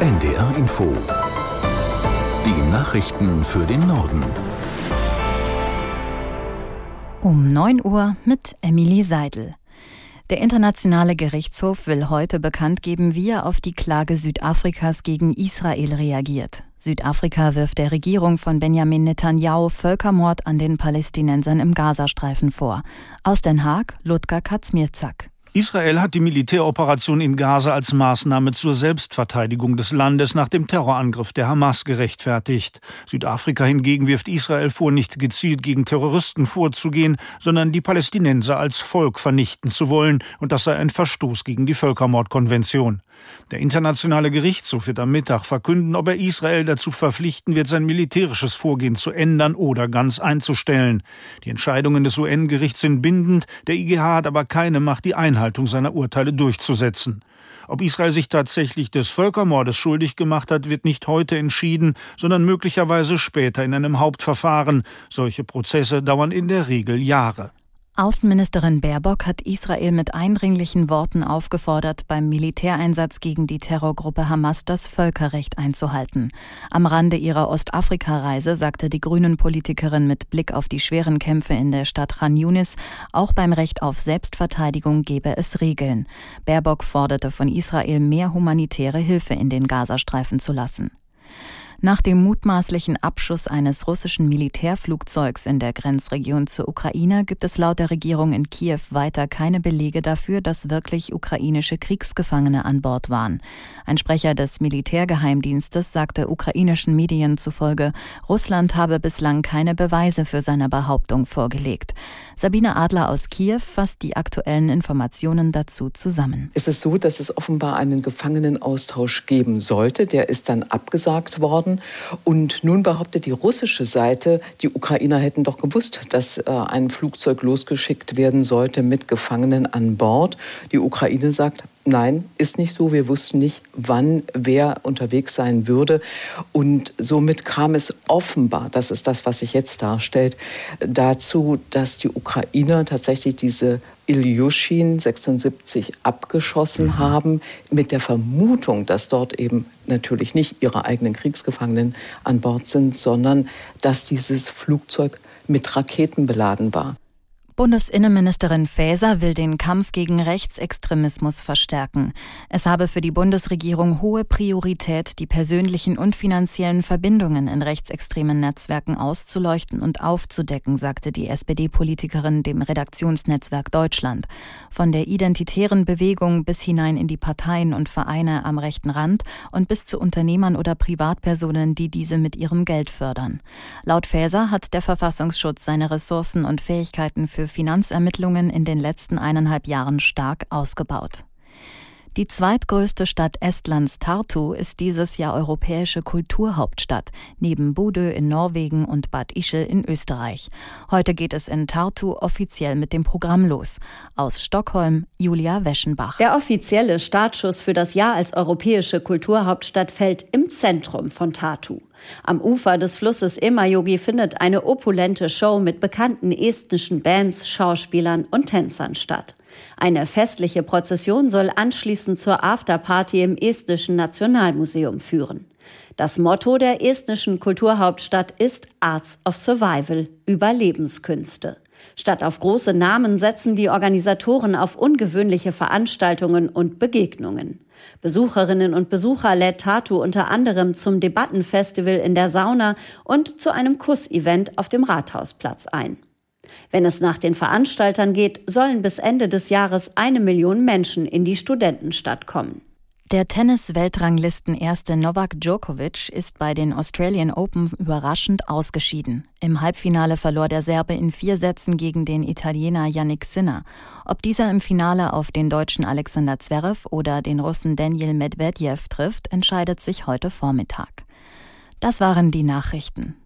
NDR Info. Die Nachrichten für den Norden. Um 9 Uhr mit Emily Seidel. Der Internationale Gerichtshof will heute bekannt geben, wie er auf die Klage Südafrikas gegen Israel reagiert. Südafrika wirft der Regierung von Benjamin Netanyahu Völkermord an den Palästinensern im Gazastreifen vor. Aus Den Haag, Ludger Katzmierzak. Israel hat die Militäroperation in Gaza als Maßnahme zur Selbstverteidigung des Landes nach dem Terrorangriff der Hamas gerechtfertigt. Südafrika hingegen wirft Israel vor, nicht gezielt gegen Terroristen vorzugehen, sondern die Palästinenser als Volk vernichten zu wollen, und das sei ein Verstoß gegen die Völkermordkonvention. Der Internationale Gerichtshof wird am Mittag verkünden, ob er Israel dazu verpflichten wird, sein militärisches Vorgehen zu ändern oder ganz einzustellen. Die Entscheidungen des UN-Gerichts sind bindend, der IGH hat aber keine Macht, die Einhaltung seiner Urteile durchzusetzen. Ob Israel sich tatsächlich des Völkermordes schuldig gemacht hat, wird nicht heute entschieden, sondern möglicherweise später in einem Hauptverfahren. Solche Prozesse dauern in der Regel Jahre. Außenministerin Baerbock hat Israel mit eindringlichen Worten aufgefordert, beim Militäreinsatz gegen die Terrorgruppe Hamas das Völkerrecht einzuhalten. Am Rande ihrer Ostafrika-Reise sagte die Grünen-Politikerin mit Blick auf die schweren Kämpfe in der Stadt Khan Yunis, auch beim Recht auf Selbstverteidigung gebe es Regeln. Baerbock forderte von Israel mehr humanitäre Hilfe in den Gazastreifen zu lassen. Nach dem mutmaßlichen Abschuss eines russischen Militärflugzeugs in der Grenzregion zur Ukraine gibt es laut der Regierung in Kiew weiter keine Belege dafür, dass wirklich ukrainische Kriegsgefangene an Bord waren. Ein Sprecher des Militärgeheimdienstes sagte ukrainischen Medien zufolge, Russland habe bislang keine Beweise für seine Behauptung vorgelegt. Sabine Adler aus Kiew fasst die aktuellen Informationen dazu zusammen. Es ist so, dass es offenbar einen Gefangenenaustausch geben sollte. Der ist dann abgesagt worden worden. Und nun behauptet die russische Seite, die Ukrainer hätten doch gewusst, dass äh, ein Flugzeug losgeschickt werden sollte mit Gefangenen an Bord. Die Ukraine sagt, Nein, ist nicht so. Wir wussten nicht, wann wer unterwegs sein würde. Und somit kam es offenbar, das ist das, was sich jetzt darstellt, dazu, dass die Ukrainer tatsächlich diese Ilyushin 76 abgeschossen mhm. haben, mit der Vermutung, dass dort eben natürlich nicht ihre eigenen Kriegsgefangenen an Bord sind, sondern dass dieses Flugzeug mit Raketen beladen war. Bundesinnenministerin Faeser will den Kampf gegen Rechtsextremismus verstärken. Es habe für die Bundesregierung hohe Priorität, die persönlichen und finanziellen Verbindungen in rechtsextremen Netzwerken auszuleuchten und aufzudecken, sagte die SPD-Politikerin dem Redaktionsnetzwerk Deutschland. Von der identitären Bewegung bis hinein in die Parteien und Vereine am rechten Rand und bis zu Unternehmern oder Privatpersonen, die diese mit ihrem Geld fördern. Laut Faeser hat der Verfassungsschutz seine Ressourcen und Fähigkeiten für Finanzermittlungen in den letzten eineinhalb Jahren stark ausgebaut. Die zweitgrößte Stadt Estlands Tartu ist dieses Jahr europäische Kulturhauptstadt, neben Bodø in Norwegen und Bad Ischl in Österreich. Heute geht es in Tartu offiziell mit dem Programm los. Aus Stockholm Julia Weschenbach. Der offizielle Startschuss für das Jahr als europäische Kulturhauptstadt fällt im Zentrum von Tartu. Am Ufer des Flusses Emajogi findet eine opulente Show mit bekannten estnischen Bands, Schauspielern und Tänzern statt. Eine festliche Prozession soll anschließend zur Afterparty im Estnischen Nationalmuseum führen. Das Motto der estnischen Kulturhauptstadt ist Arts of Survival, Überlebenskünste. Statt auf große Namen setzen die Organisatoren auf ungewöhnliche Veranstaltungen und Begegnungen. Besucherinnen und Besucher lädt Tatu unter anderem zum Debattenfestival in der Sauna und zu einem Kussevent auf dem Rathausplatz ein. Wenn es nach den Veranstaltern geht, sollen bis Ende des Jahres eine Million Menschen in die Studentenstadt kommen. Der Tennis-Weltranglisten-Erste Novak Djokovic ist bei den Australian Open überraschend ausgeschieden. Im Halbfinale verlor der Serbe in vier Sätzen gegen den Italiener Yannick Sinner. Ob dieser im Finale auf den deutschen Alexander Zverev oder den Russen Daniel Medvedev trifft, entscheidet sich heute Vormittag. Das waren die Nachrichten.